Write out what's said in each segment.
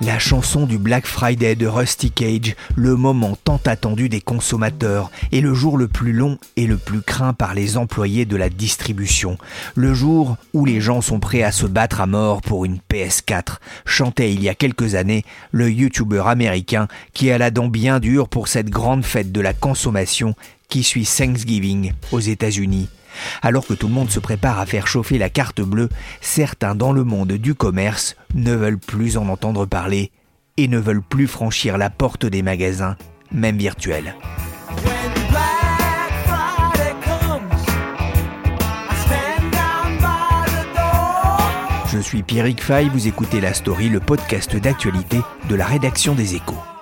La chanson du Black Friday de Rusty Cage, le moment tant attendu des consommateurs, et le jour le plus long et le plus craint par les employés de la distribution. Le jour où les gens sont prêts à se battre à mort pour une PS4, chantait il y a quelques années le YouTuber américain qui a la dent bien dure pour cette grande fête de la consommation qui suit Thanksgiving aux États-Unis. Alors que tout le monde se prépare à faire chauffer la carte bleue, certains dans le monde du commerce ne veulent plus en entendre parler et ne veulent plus franchir la porte des magasins, même virtuels. Je suis Pierrick Fay, vous écoutez La Story, le podcast d'actualité de la rédaction des Échos.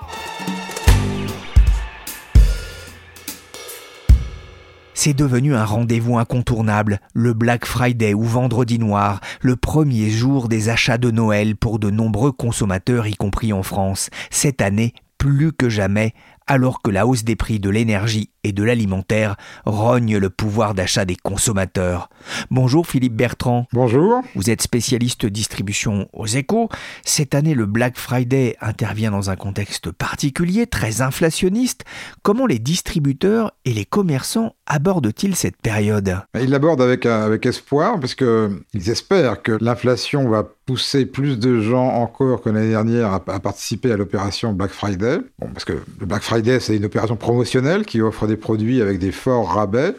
C'est devenu un rendez-vous incontournable, le Black Friday ou Vendredi Noir, le premier jour des achats de Noël pour de nombreux consommateurs, y compris en France. Cette année, plus que jamais, alors que la hausse des prix de l'énergie et de l'alimentaire rogne le pouvoir d'achat des consommateurs. Bonjour Philippe Bertrand. Bonjour. Vous êtes spécialiste distribution aux échos. Cette année, le Black Friday intervient dans un contexte particulier, très inflationniste. Comment les distributeurs et les commerçants abordent-ils cette période? Ils l'abordent avec, euh, avec espoir parce qu'ils espèrent que l'inflation va pousser plus de gens encore que l'année dernière à, à participer à l'opération Black Friday. Bon, parce que le Black Friday, c'est une opération promotionnelle qui offre des produits avec des forts rabais.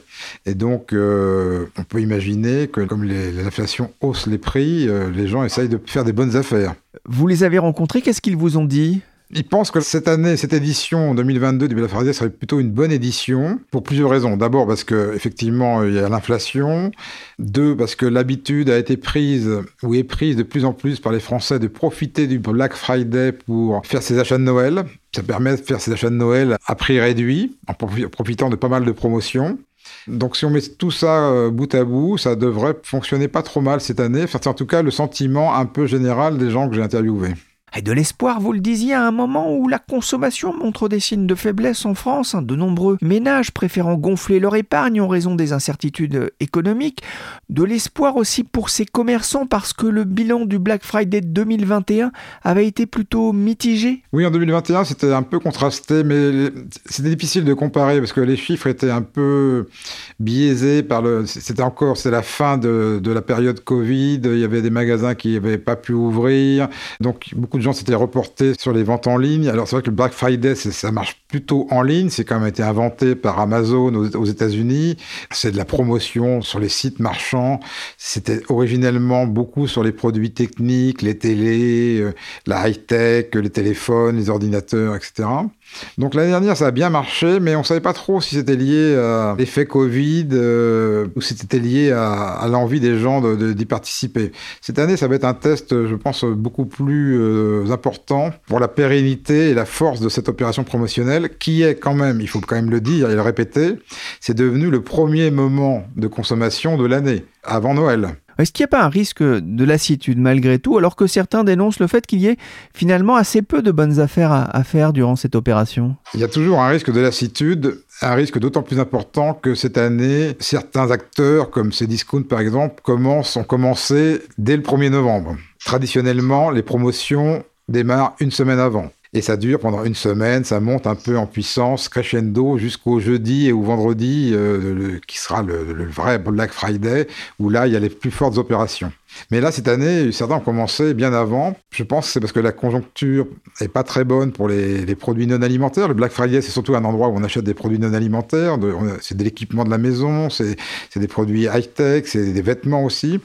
Et donc, euh, on peut imaginer que comme l'inflation hausse les prix, euh, les gens essayent de faire des bonnes affaires. Vous les avez rencontrés, qu'est-ce qu'ils vous ont dit? Ils pensent que cette année, cette édition 2022 du Black Friday serait plutôt une bonne édition pour plusieurs raisons. D'abord parce que effectivement il y a l'inflation. Deux parce que l'habitude a été prise ou est prise de plus en plus par les Français de profiter du Black Friday pour faire ses achats de Noël. Ça permet de faire ses achats de Noël à prix réduit en profi- profitant de pas mal de promotions. Donc si on met tout ça euh, bout à bout, ça devrait fonctionner pas trop mal cette année. C'est en tout cas le sentiment un peu général des gens que j'ai interviewés. Et de l'espoir, vous le disiez, à un moment où la consommation montre des signes de faiblesse en France, hein, de nombreux ménages préférant gonfler leur épargne en raison des incertitudes économiques, de l'espoir aussi pour ces commerçants parce que le bilan du Black Friday 2021 avait été plutôt mitigé. Oui, en 2021, c'était un peu contrasté, mais c'était difficile de comparer parce que les chiffres étaient un peu biaisés par le. C'était encore, c'est la fin de, de la période Covid. Il y avait des magasins qui n'avaient pas pu ouvrir, donc beaucoup de gens s'étaient reportés sur les ventes en ligne. Alors c'est vrai que le Black Friday, ça marche plutôt en ligne. C'est quand même été inventé par Amazon aux, aux États-Unis. C'est de la promotion sur les sites marchands. C'était originellement beaucoup sur les produits techniques, les télés, euh, la high-tech, les téléphones, les ordinateurs, etc. Donc l'année dernière, ça a bien marché, mais on ne savait pas trop si c'était lié à l'effet Covid euh, ou si c'était lié à, l'envie des gens de- de- d'y participer. Cette année, ça va être un test, je pense, beaucoup plus euh, important pour la pérennité et la force de cette opération promotionnelle, qui est quand même, il faut quand même le dire et le répéter, c'est devenu le premier moment de consommation de l'année, avant Noël. Est-ce qu'il n'y a pas un risque de lassitude malgré tout, alors que certains dénoncent le fait qu'il y ait finalement assez peu de bonnes affaires à, faire durant cette opération? Il y a toujours un risque de lassitude, un risque d'autant plus important que cette année, certains acteurs, comme Cdiscount par exemple, commencent, ont commencé dès le 1er novembre. Traditionnellement, les promotions démarrent une semaine avant. Et ça dure pendant une semaine, ça monte un peu en puissance, crescendo, jusqu'au jeudi et au vendredi, euh, qui sera le, vrai Black Friday, où là, il y a les plus fortes opérations. Mais là, cette année, certains ont commencé bien avant. Je pense que c'est parce que la conjoncture est pas très bonne pour les, produits non alimentaires. Le Black Friday, c'est surtout un endroit où on achète des produits non alimentaires. C'est de l'équipement de la maison, c'est des produits high-tech, c'est des vêtements aussi.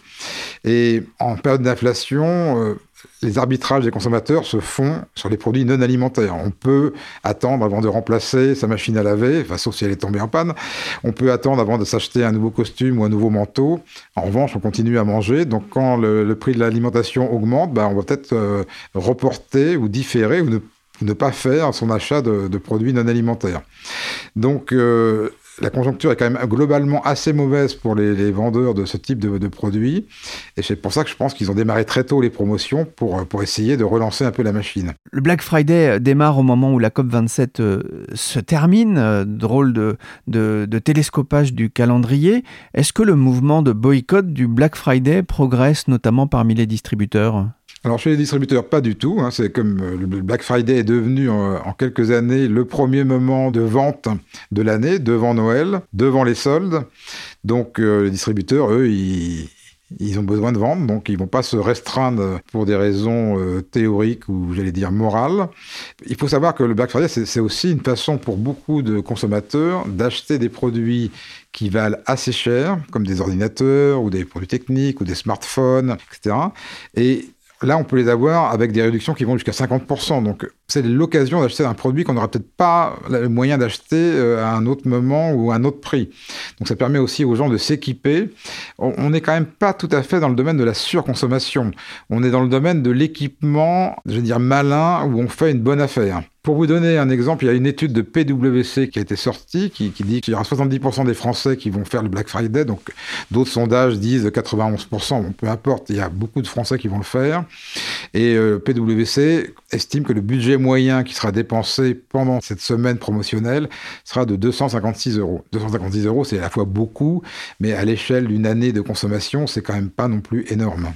Et en période d'inflation, euh, les arbitrages des consommateurs se font sur les produits non alimentaires. On peut attendre avant de remplacer sa machine à laver, enfin, sauf si elle est tombée en panne. On peut attendre avant de s'acheter un nouveau costume ou un nouveau manteau. En revanche, on continue à manger. Donc, quand le, prix de l'alimentation augmente, bah, on va peut-être euh, reporter ou différer ou ne, pas faire son achat de, produits non alimentaires. Donc, euh, la conjoncture est quand même globalement assez mauvaise pour les, vendeurs de ce type de, produits. Et c'est pour ça que je pense qu'ils ont démarré très tôt les promotions pour, pour essayer de relancer un peu la machine. Le Black Friday démarre au moment où la COP27 euh, se termine. Euh, drôle de, de, télescopage du calendrier. Est-ce que le mouvement de boycott du Black Friday progresse notamment parmi les distributeurs? Alors chez les distributeurs, pas du tout. Hein. C'est comme euh, le Black Friday est devenu en, quelques années le premier moment de vente de l'année, devant Noël, devant les soldes. Donc euh, les distributeurs, eux, ils, ont besoin de vendre, donc ils vont pas se restreindre pour des raisons euh, théoriques ou j'allais dire morales. Il faut savoir que le Black Friday, c'est aussi une façon pour beaucoup de consommateurs d'acheter des produits qui valent assez cher, comme des ordinateurs ou des produits techniques ou des smartphones, etc. Et Là, on peut les avoir avec des réductions qui vont jusqu'à 50%. Donc, c'est l'occasion d'acheter un produit qu'on n'aura peut-être pas le moyen d'acheter euh, à un autre moment ou à un autre prix. Donc, ça permet aussi aux gens de s'équiper. On n'est quand même pas tout à fait dans le domaine de la surconsommation. On est dans le domaine de l'équipement, je veux dire, malin, où on fait une bonne affaire. Pour vous donner un exemple, il y a une étude de PwC qui a été sortie qui, dit qu'il y aura 70% des Français qui vont faire le Black Friday. Donc d'autres sondages disent 91%. peu importe, il y a beaucoup de Français qui vont le faire. Et euh, PwC estime que le budget moyen qui sera dépensé pendant cette semaine promotionnelle sera de 256 euros. 256 euros, c'est à la fois beaucoup, mais à l'échelle d'une année de consommation, c'est quand même pas non plus énorme.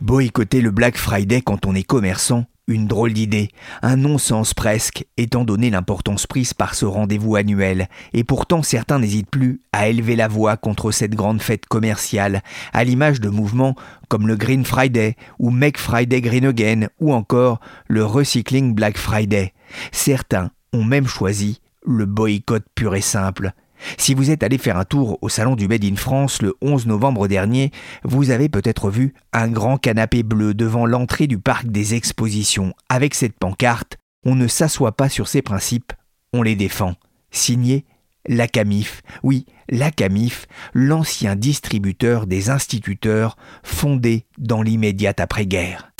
Boycotter le Black Friday quand on est commerçant, une drôle d'idée, un non-sens presque, étant donné l'importance prise par ce rendez-vous annuel, et pourtant certains n'hésitent plus à élever la voix contre cette grande fête commerciale, à l'image de mouvements comme le Green Friday, ou Make Friday Green Again, ou encore le Recycling Black Friday. Certains ont même choisi le boycott pur et simple, si vous êtes allé faire un tour au salon du Made in France le 11 novembre dernier, vous avez peut-être vu un grand canapé bleu devant l'entrée du parc des expositions avec cette pancarte On ne s'assoit pas sur ses principes, on les défend. Signé la CAMIF, oui, la CAMIF, l'ancien distributeur des instituteurs fondé dans l'immédiate après-guerre.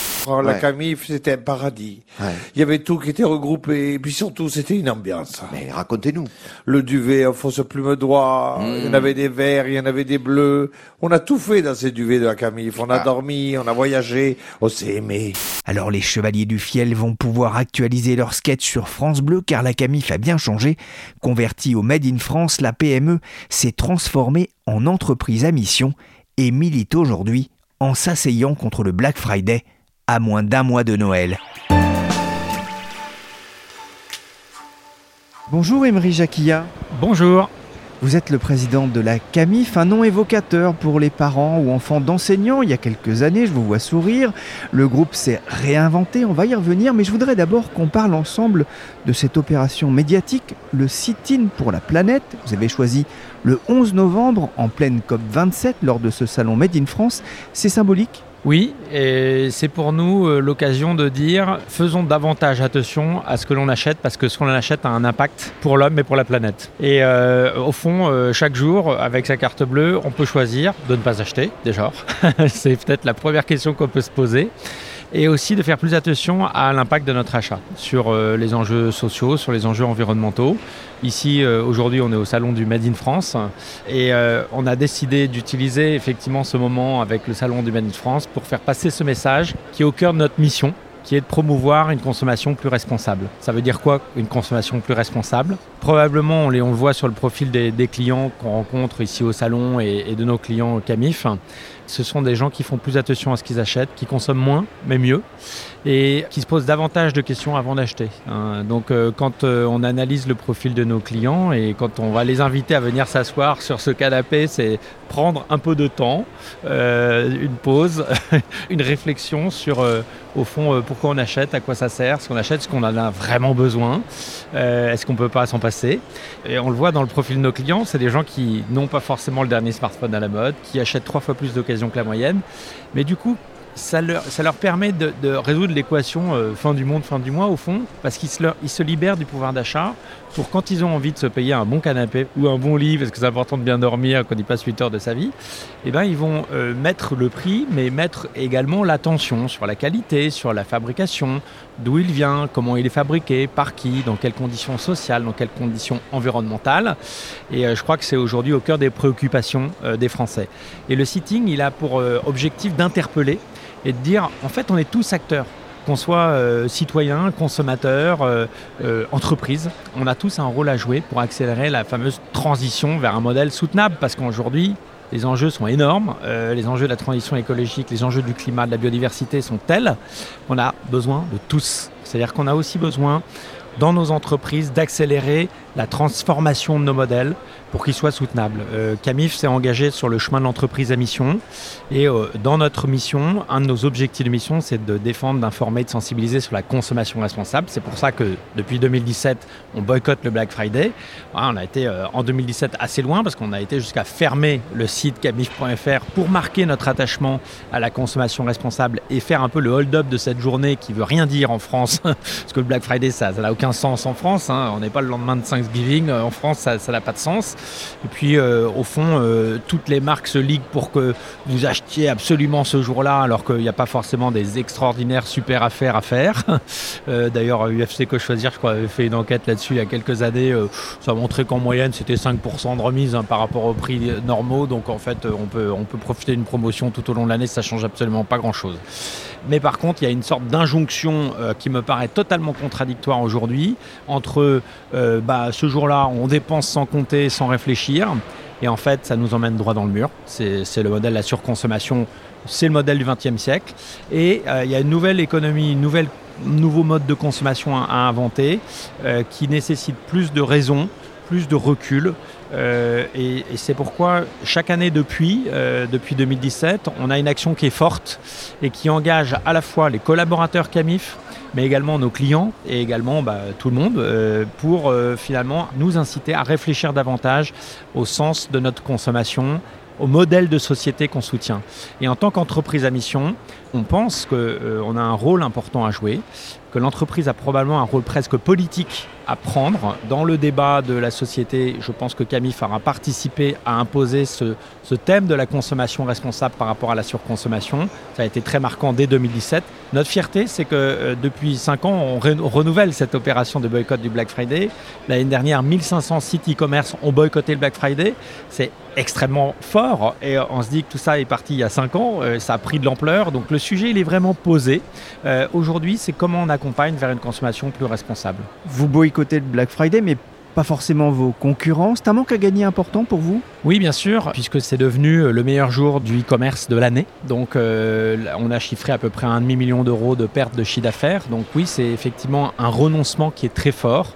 La Camif, c'était un paradis. Il y avait tout qui était regroupé. Et puis surtout, c'était une ambiance. Mais racontez-nous. Le duvet en fausse plume droit. Il y en hmm. avait des verts, il y en avait des bleus. On a tout fait dans ces duvets de la Camif. On a ah. dormi, on a voyagé, on s'est aimé. Alors les chevaliers du fiel vont pouvoir actualiser leur sketch sur France Bleu car la Camif a bien changé. Convertie au Made in France, la PME s'est transformée en entreprise à mission et milite aujourd'hui en s'asseyant contre le Black Friday à moins d'un mois de Noël. Bonjour Emery Jacquilla. Bonjour. Vous êtes le président de la CAMIF, un nom évocateur pour les parents ou enfants d'enseignants. Il y a quelques années, je vous vois sourire. Le groupe s'est réinventé, on va y revenir, mais je voudrais d'abord qu'on parle ensemble de cette opération médiatique, le sit-in pour la planète. Vous avez choisi le 11 novembre en pleine COP27 lors de ce salon Made in France. C'est symbolique oui, et c'est pour nous euh, l'occasion de dire faisons davantage attention à ce que l'on achète parce que ce qu'on achète a un impact pour l'homme et pour la planète. Et euh, au fond, euh, chaque jour, avec sa carte bleue, on peut choisir de ne pas acheter, déjà. c'est peut-être la première question qu'on peut se poser et aussi de faire plus attention à l'impact de notre achat sur les enjeux sociaux, sur les enjeux environnementaux. Ici, euh, aujourd'hui, on est au salon du Made in France et euh, on a décidé d'utiliser effectivement ce moment avec le salon du Made in France pour faire passer ce message qui est au cœur de notre mission qui est de promouvoir une consommation plus responsable. Ça veut dire quoi une consommation plus responsable? Probablement, on, le voit sur le profil des, clients qu'on rencontre ici au salon et, et de nos clients Camif ce sont des gens qui font plus attention à ce qu'ils achètent, qui consomment moins, mais mieux, et qui se posent davantage de questions avant d'acheter. Hein. Donc euh, quand euh, on analyse le profil de nos clients et quand on va les inviter à venir s'asseoir sur ce canapé, c'est prendre un peu de temps, euh, une pause, une réflexion sur au fond, pourquoi on achète, à quoi ça sert, ce qu'on achète, ce qu'on en a vraiment besoin, est-ce qu'on peut pas s'en passer. Et on le voit dans le profil de nos clients, c'est des gens qui n'ont pas forcément le dernier smartphone à la mode, qui achètent trois fois plus d'occasions que la moyenne, mais du coup, ça leur, permet de, résoudre l'équation euh, fin du monde, fin du mois au fond, parce qu'ils se, libèrent du pouvoir d'achat pour quand ils ont envie de se payer un bon canapé ou un bon lit, parce que c'est important de bien dormir quand ils passent 8 heures de sa vie, eh ben, ils vont euh, mettre le prix, mais mettre également l'attention sur la qualité, sur la fabrication, d'où il vient, comment il est fabriqué, par qui, dans quelles conditions sociales, dans quelles conditions environnementales. Et euh, je crois que c'est aujourd'hui au cœur des préoccupations des Français. Et le sitting, il a pour objectif d'interpeller et de dire en fait on est tous acteurs qu'on soit euh, citoyen, consommateur, euh, euh, entreprise, on a tous un rôle à jouer pour accélérer la fameuse transition vers un modèle soutenable parce qu'aujourd'hui les enjeux sont énormes, les enjeux de la transition écologique, les enjeux du climat, de la biodiversité sont tels qu'on a besoin de tous. C'est-à-dire qu'on a aussi besoin dans nos entreprises d'accélérer la transformation de nos modèles pour qu'ils soient soutenables. Euh, Camif s'est engagé sur le chemin de l'entreprise à mission et euh, dans notre mission, un de nos objectifs de mission, c'est de défendre, d'informer, de sensibiliser sur la consommation responsable. C'est pour ça que depuis 2017, on boycotte le Black Friday. on a été euh, en 2017 assez loin parce qu'on a été jusqu'à fermer le site camif.fr pour marquer notre attachement à la consommation responsable et faire un peu le hold-up de cette journée qui veut rien dire en France parce que le Black Friday, ça n'a aucun sens en France. Hein. On n'est pas le lendemain de 5 Thanksgiving. Euh, en France, ça n'a pas de sens. Et puis, euh, au fond, euh, toutes les marques se liguent pour que vous achetiez absolument ce jour-là, alors qu'il n'y a pas forcément des extraordinaires super affaires à faire. D'ailleurs, UFC Que Choisir, je crois, avait fait une enquête là-dessus il y a quelques années. ça montrait qu'en moyenne, c'était 5% de remise hein, par rapport aux prix normaux. Donc, en fait, on peut, on peut profiter d'une promotion tout au long de l'année. Ça change absolument pas grand-chose. Mais par contre, il y a une sorte d'injonction qui me paraît totalement contradictoire aujourd'hui entre bah, ce jour-là, on dépense sans compter, sans réfléchir. Et en fait, ça nous emmène droit dans le mur. C'est le modèle de la surconsommation, c'est le modèle du XXe siècle. Et euh, il y a une nouvelle économie, un nouveau mode de consommation à, inventer euh, qui nécessite plus de raison, plus de recul. Euh, et, c'est pourquoi chaque année depuis, depuis 2017, on a une action qui est forte et qui engage à la fois les collaborateurs CAMIF, mais également nos clients et également bah, tout le monde euh, pour euh, finalement nous inciter à réfléchir davantage au sens de notre consommation au modèle de société qu'on soutient. Et en tant qu'entreprise à mission, on pense qu'on euh, a un rôle important à jouer, que l'entreprise a probablement un rôle presque politique à prendre. Dans le débat de la société, je pense que Camille aura participé à imposer ce, thème de la consommation responsable par rapport à la surconsommation. Ça a été très marquant dès 2017. Notre fierté, c'est que euh, depuis 5 ans, on, renouvelle cette opération de boycott du Black Friday. L'année dernière, 1500 sites e-commerce ont boycotté le Black Friday. C'est extrêmement fort et euh, on se dit que tout ça est parti il y a 5 ans, euh, ça a pris de l'ampleur. Donc le sujet, il est vraiment posé. Aujourd'hui, c'est comment on accompagne vers une consommation plus responsable. Vous côté de Black Friday, mais pas forcément vos concurrents. C'est un manque à gagner important pour vous? Oui, bien sûr, puisque c'est devenu le meilleur jour du e-commerce de l'année. Donc, euh, on a chiffré à peu près un demi-million d'euros de perte de chiffre d'affaires. Donc, oui, c'est effectivement un renoncement qui est très fort.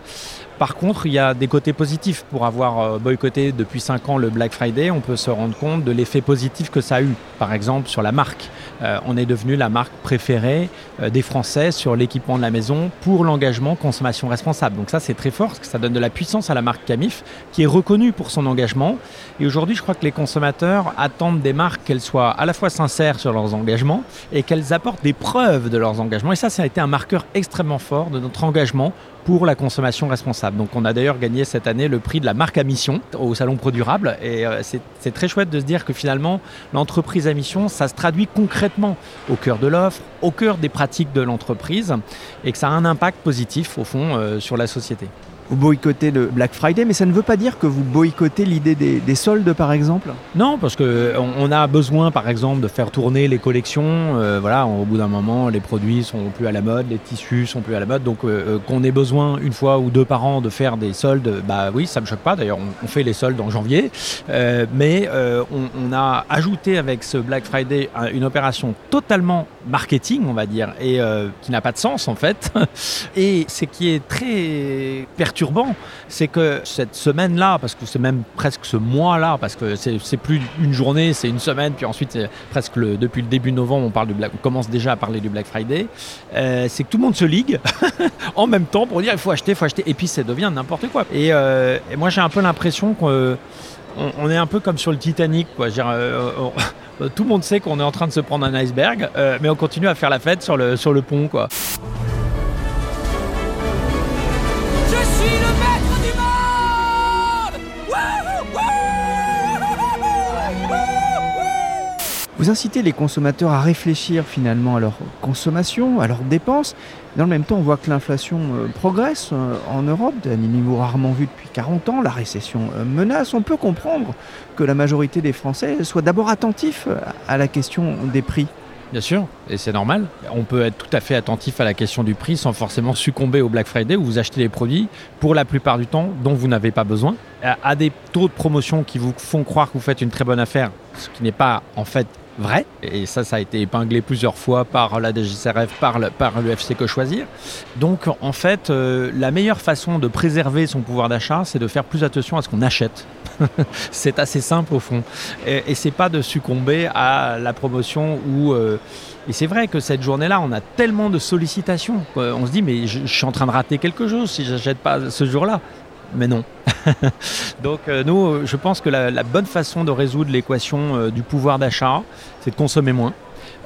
Par contre, il y a des côtés positifs. Pour avoir euh, boycotté depuis 5 ans le Black Friday, on peut se rendre compte de l'effet positif que ça a eu. Par exemple, sur la marque. Euh, on est devenu la marque préférée euh, des Français sur l'équipement de la maison pour l'engagement consommation responsable. Donc ça, c'est très fort parce que ça donne de la puissance à la marque Camif qui est reconnue pour son engagement. Et aujourd'hui, je crois que les consommateurs attendent des marques qu'elles soient à la fois sincères sur leurs engagements et qu'elles apportent des preuves de leurs engagements. Et ça, ça a été un marqueur extrêmement fort de notre engagement pour la consommation responsable. Donc on a d'ailleurs gagné cette année le prix de la marque à mission au Salon Pro Durable et euh, c'est très chouette de se dire que finalement l'entreprise à mission, ça se traduit concrètement au cœur de l'offre, au cœur des pratiques de l'entreprise et que ça a un impact positif au fond euh, sur la société vous boycottez le Black Friday, mais ça ne veut pas dire que vous boycottez l'idée des, soldes, par exemple Non, parce qu'on on a besoin, par exemple, de faire tourner les collections. Euh, voilà, au bout d'un moment, les produits sont plus à la mode, les tissus sont plus à la mode. Donc, euh, euh, qu'on ait besoin une fois ou deux par an de faire des soldes, bah oui, ça me choque pas. D'ailleurs, on, fait les soldes en janvier, mais on, a ajouté avec ce Black Friday une opération totalement marketing, on va dire, et qui n'a pas de sens en fait. Et ce qui est très perturbant c'est que cette semaine-là, parce que c'est même presque ce mois-là, parce que c'est plus une journée, c'est une semaine, puis ensuite c'est presque le, depuis le début novembre, on, parle du Black, on commence déjà à parler du Black Friday, euh, c'est que tout le monde se ligue en même temps pour dire il faut acheter, il faut acheter, et puis ça devient n'importe quoi. Et, euh, moi j'ai un peu l'impression qu'on on est un peu comme sur le Titanic, quoi. Euh, tout le monde sait qu'on est en train de se prendre un iceberg, mais on continue à faire la fête sur le, sur le pont, quoi. Vous incitez les consommateurs à réfléchir finalement à leur consommation, à leurs dépenses. Dans le même temps, on voit que l'inflation euh, progresse euh, en Europe, d'un niveau rarement vu depuis 40 ans. La récession euh, menace. On peut comprendre que la majorité des Français soient d'abord attentifs à la question des prix. Bien sûr, et c'est normal. On peut être tout à fait attentif à la question du prix sans forcément succomber au Black Friday où vous achetez des produits, pour la plupart du temps, dont vous n'avez pas besoin, à des taux de promotion qui vous font croire que vous faites une très bonne affaire, ce qui n'est pas en fait vrai. Et ça, ça a été épinglé plusieurs fois par la DGCRF, par le, par FC Que Choisir. Donc, en fait, euh, la meilleure façon de préserver son pouvoir d'achat, c'est de faire plus attention à ce qu'on achète. c'est assez simple au fond. Et, et c'est pas de succomber à la promotion ou. Euh, et c'est vrai que cette journée-là, on a tellement de sollicitations. On se dit, mais je, je suis en train de rater quelque chose si j'achète pas ce jour-là mais non. Donc euh, nous, je pense que la, bonne façon de résoudre l'équation euh, du pouvoir d'achat, c'est de consommer moins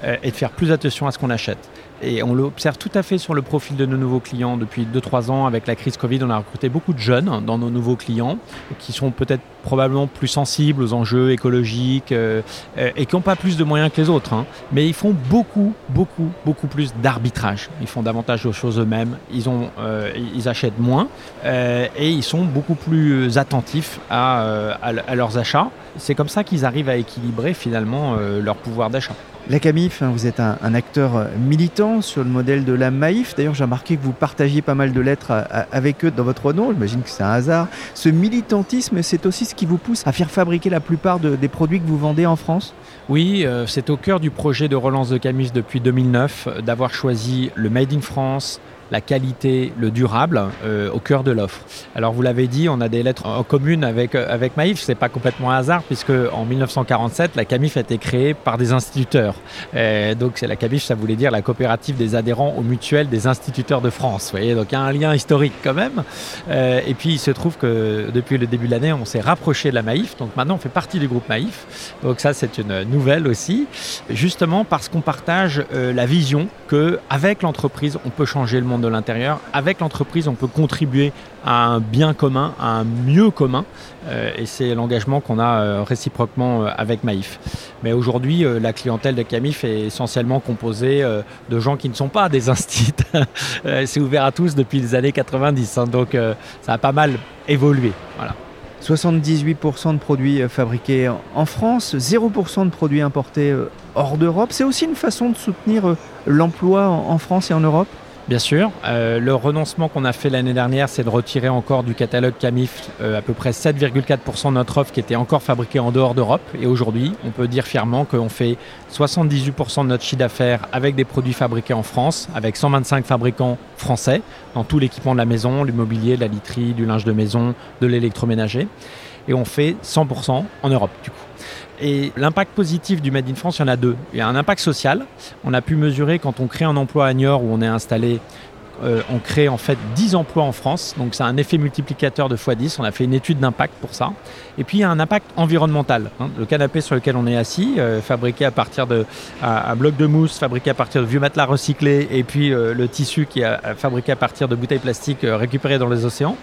euh, et de faire plus attention à ce qu'on achète. Et on l'observe tout à fait sur le profil de nos nouveaux clients. Depuis 2-3 ans, avec la crise Covid, on a recruté beaucoup de jeunes dans nos nouveaux clients qui sont peut-être probablement plus sensibles aux enjeux écologiques euh, euh, et qui n'ont pas plus de moyens que les autres. Hein. Mais ils font beaucoup, beaucoup, beaucoup plus d'arbitrage. Ils font davantage de choses eux-mêmes. Ils, euh, ils achètent moins et ils sont beaucoup plus attentifs à, à leurs achats. C'est comme ça qu'ils arrivent à équilibrer finalement leur pouvoir d'achat. La Camif, hein, vous êtes un, acteur euh, militant sur le modèle de la Maïf. D'ailleurs, j'ai remarqué que vous partagiez pas mal de lettres avec eux dans votre nom. J'imagine que c'est un hasard. Ce militantisme, c'est aussi ce qui vous pousse à faire fabriquer la plupart des produits que vous vendez en France? Oui, euh, c'est au cœur du projet de relance de Camif depuis 2009 euh, d'avoir choisi le Made in France, la qualité, le durable euh, au cœur de l'offre. Alors vous l'avez dit, on a des lettres en commune avec, euh, avec Maïf, c'est pas complètement un hasard puisque en 1947, la CAMIF a été créée par des instituteurs. Euh, donc c'est la CAMIF, ça voulait dire la coopérative des adhérents au mutuel des instituteurs de France. Vous voyez, donc il y a un lien historique quand même. et puis il se trouve que depuis le début de l'année, on s'est rapproché de la Maïf, donc maintenant on fait partie du groupe Maïf. Donc ça c'est une nouvelle aussi, justement parce qu'on partage la vision que avec l'entreprise, on peut changer le monde de l'intérieur. Avec l'entreprise, on peut contribuer à un bien commun, à un mieux commun. Euh, et c'est l'engagement qu'on a euh, réciproquement euh, avec Maïf. Mais aujourd'hui, la clientèle de Camif est essentiellement composée de gens qui ne sont pas des instits. c'est ouvert à tous depuis les années 90. Hein. donc ça a pas mal évolué. Voilà. 78% de produits fabriqués en France, 0% de produits importés hors d'Europe. C'est aussi une façon de soutenir l'emploi en France et en Europe? Bien sûr. Euh, le renoncement qu'on a fait l'année dernière, c'est de retirer encore du catalogue Camif euh, à peu près 7,4% de notre offre qui était encore fabriquée en dehors d'Europe. Et aujourd'hui, on peut dire fièrement qu'on fait 78% de notre chiffre d'affaires avec des produits fabriqués en France, avec 125 fabricants français dans tout l'équipement de la maison, l'immobilier, la literie, du linge de maison, de l'électroménager. Et on fait 100% en Europe du coup. Et l'impact positif du Made in France, il y en a deux. Il y a un impact social. On a pu mesurer quand on crée un emploi à Niort où on est installé euh, on crée en fait 10 emplois en France, donc c'est un effet multiplicateur de x10. On a fait une étude d'impact pour ça. Et puis il y a un impact environnemental. Hein. Le canapé sur lequel on est assis, euh, fabriqué à partir de un, bloc de mousse, fabriqué à partir de vieux matelas recyclés, et puis euh, le tissu qui est fabriqué à partir de bouteilles plastiques récupérées dans les océans.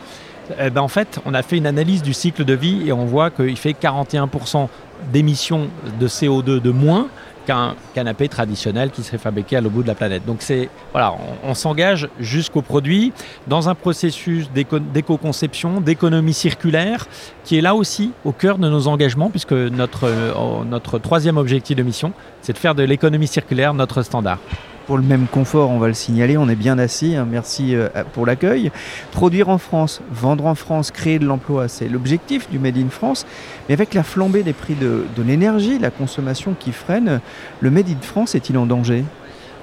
Eh ben, en fait, on a fait une analyse du cycle de vie et on voit qu'il fait 41% d'émissions de CO2 de moins qu'un canapé traditionnel qui serait fabriqué à l'autre bout de la planète. Donc c'est voilà, on, s'engage jusqu'au produit dans un processus d'éco-conception, d'économie circulaire, qui est là aussi au cœur de nos engagements, puisque notre, euh, notre troisième objectif de mission, c'est de faire de l'économie circulaire notre standard pour le même confort, on va le signaler, on est bien assis, hein. merci euh, pour l'accueil. Produire en France, vendre en France, créer de l'emploi, c'est l'objectif du Made in France. Mais avec la flambée des prix de, de l'énergie, la consommation qui freine, le Made in France est-il en danger?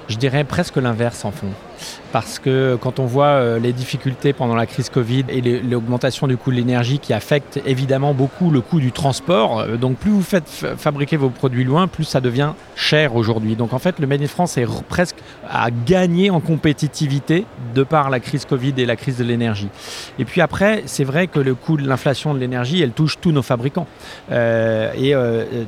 Je dirais presque l'inverse en fond. Parce que quand on voit euh, les difficultés pendant la crise Covid et l'augmentation du coût de l'énergie qui affecte évidemment beaucoup le coût du transport, euh, donc plus vous faites fabriquer vos produits loin, plus ça devient cher aujourd'hui. Donc en fait, le Made France est presque à gagner en compétitivité de par la crise Covid et la crise de l'énergie. Et puis après, c'est vrai que le coût de l'inflation de l'énergie, elle touche tous nos fabricants. Euh, et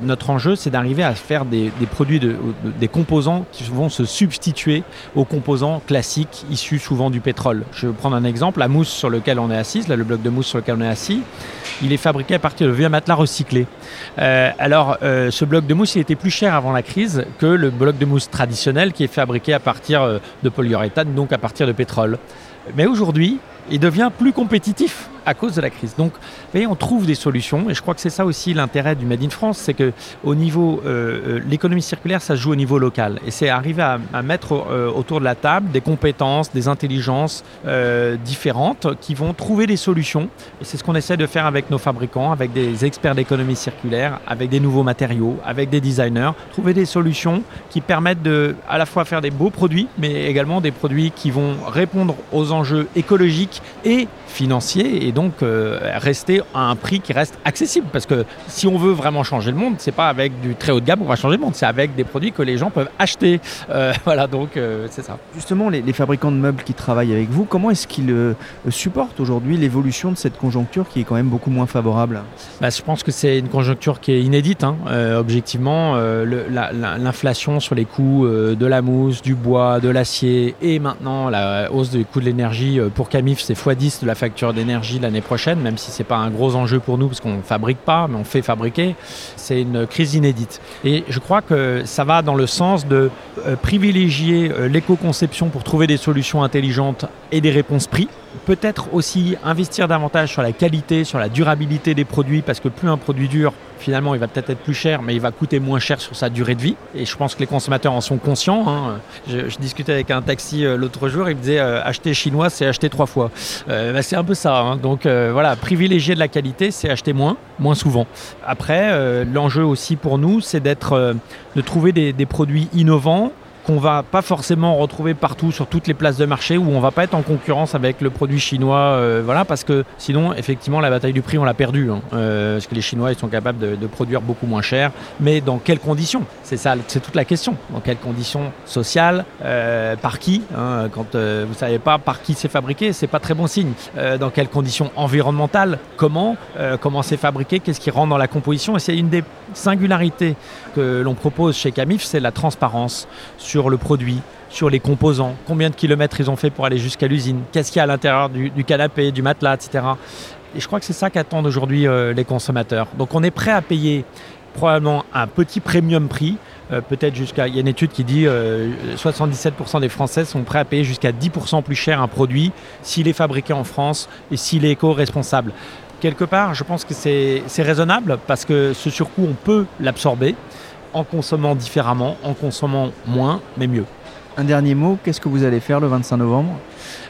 notre enjeu, c'est d'arriver à faire des, produits, de, des composants qui vont se substituer aux composants classiques issus souvent du pétrole. Je vais prendre un exemple, la mousse sur lequel on est assis, là le bloc de mousse sur lequel on est assis, il est fabriqué à partir de vieux matelas recyclés. Euh, alors euh, ce bloc de mousse il était plus cher avant la crise que le bloc de mousse traditionnel qui est fabriqué à partir euh, de polyuréthane, donc à partir de pétrole. Mais aujourd'hui, il devient plus compétitif à cause de la crise. Donc, vous voyez, on trouve des solutions, et je crois que c'est ça aussi l'intérêt du Made in France, c'est que au niveau, euh, euh, l'économie circulaire, ça se joue au niveau local, et c'est arriver à, mettre euh, autour de la table des compétences, des intelligences différentes qui vont trouver des solutions, et c'est ce qu'on essaie de faire avec nos fabricants, avec des experts d'économie circulaire, avec des nouveaux matériaux, avec des designers, trouver des solutions qui permettent de à la fois faire des beaux produits, mais également des produits qui vont répondre aux enjeux écologiques et financiers, et donc euh, rester à un prix qui reste accessible. Parce que si on veut vraiment changer le monde, c'est pas avec du très haut de gamme qu'on va changer le monde, c'est avec des produits que les gens peuvent acheter. Euh, voilà, donc euh, c'est ça. Justement, les, fabricants de meubles qui travaillent avec vous, comment est-ce qu'ils supportent aujourd'hui l'évolution de cette conjoncture qui est quand même beaucoup moins favorable? Bah, Je pense que c'est une conjoncture qui est inédite. Hein. objectivement, l'inflation sur les coûts de la mousse, du bois, de l'acier et maintenant la hausse du coût de l'énergie pour Camif, c'est x10 de la facture d'énergie l'année prochaine, même si ce n'est pas un gros enjeu pour nous parce qu'on ne fabrique pas, mais on fait fabriquer. C'est une crise inédite. Et je crois que ça va dans le sens de euh, privilégier euh, l'éco-conception pour trouver des solutions intelligentes et des réponses prix. Peut-être aussi investir davantage sur la qualité, sur la durabilité des produits, parce que plus un produit dure, finalement, il va peut-être être plus cher, mais il va coûter moins cher sur sa durée de vie. Et je pense que les consommateurs en sont conscients. Hein. Je, discutais avec un taxi euh, l'autre jour, il me disait acheter chinois, c'est acheter trois fois. Bah, c'est un peu ça. Hein. Donc voilà, privilégier de la qualité, c'est acheter moins, moins souvent. Après, l'enjeu aussi pour nous, c'est d'être, de trouver des produits innovants qu'on va pas forcément retrouver partout sur toutes les places de marché où on va pas être en concurrence avec le produit chinois, euh, voilà, parce que sinon effectivement la bataille du prix on l'a perdu, hein. euh, parce que les Chinois ils sont capables de, produire beaucoup moins cher, mais dans quelles conditions? C'est ça, c'est toute la question. Dans quelles conditions sociales, euh, par qui hein, Quand vous savez pas par qui c'est fabriqué, c'est pas très bon signe. dans quelles conditions environnementales? Comment Comment c'est fabriqué? Qu'est-ce qui rentre dans la composition? Et c'est une des singularités que l'on propose chez Camif, c'est la transparence sur le produit, sur les composants, combien de kilomètres ils ont fait pour aller jusqu'à l'usine, qu'est-ce qu'il y a à l'intérieur du, canapé, du matelas, etc. Et je crois que c'est ça qu'attendent aujourd'hui euh, les consommateurs. Donc on est prêt à payer probablement un petit premium prix, euh, peut-être jusqu'à... Il y a une étude qui dit euh, 77% des Français sont prêts à payer jusqu'à 10% plus cher un produit s'il est fabriqué en France et s'il est éco-responsable. Quelque part, je pense que c'est raisonnable parce que ce surcoût, on peut l'absorber en consommant différemment, en consommant moins, mais mieux. Un dernier mot, qu'est-ce que vous allez faire le 25 novembre?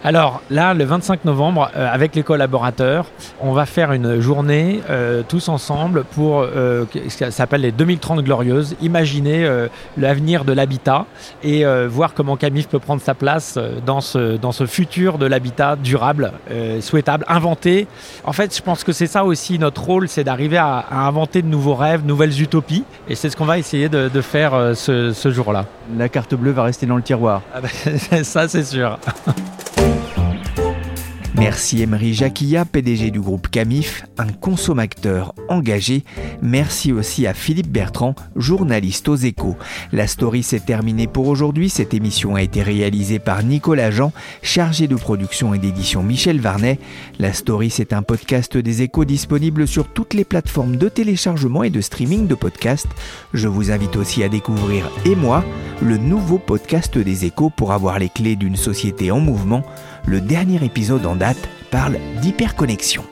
Alors là, le 25 novembre, euh, avec les collaborateurs, on va faire une journée euh, tous ensemble pour euh, ce qui s'appelle les 2030 glorieuses. Imaginer l'avenir de l'habitat et voir comment Camif peut prendre sa place dans ce, dans ce futur de l'habitat durable, souhaitable, inventé. En fait, je pense que c'est ça aussi notre rôle, c'est d'arriver à, inventer de nouveaux rêves, nouvelles utopies. Et c'est ce qu'on va essayer de, faire ce, ce jour-là. La carte bleue va rester dans le tiroir. Ah ben, ça, c'est sûr. Merci Emery Jacquilla, PDG du groupe Camif, un consommateur engagé. Merci aussi à Philippe Bertrand, journaliste aux échos. La story s'est terminée pour aujourd'hui. Cette émission a été réalisée par Nicolas Jean, chargé de production et d'édition Michel Varnet. La story, c'est un podcast des échos disponible sur toutes les plateformes de téléchargement et de streaming de podcasts. Je vous invite aussi à découvrir Et moi, le nouveau podcast des échos pour avoir les clés d'une société en mouvement. Le dernier épisode en date parle d'hyperconnexion.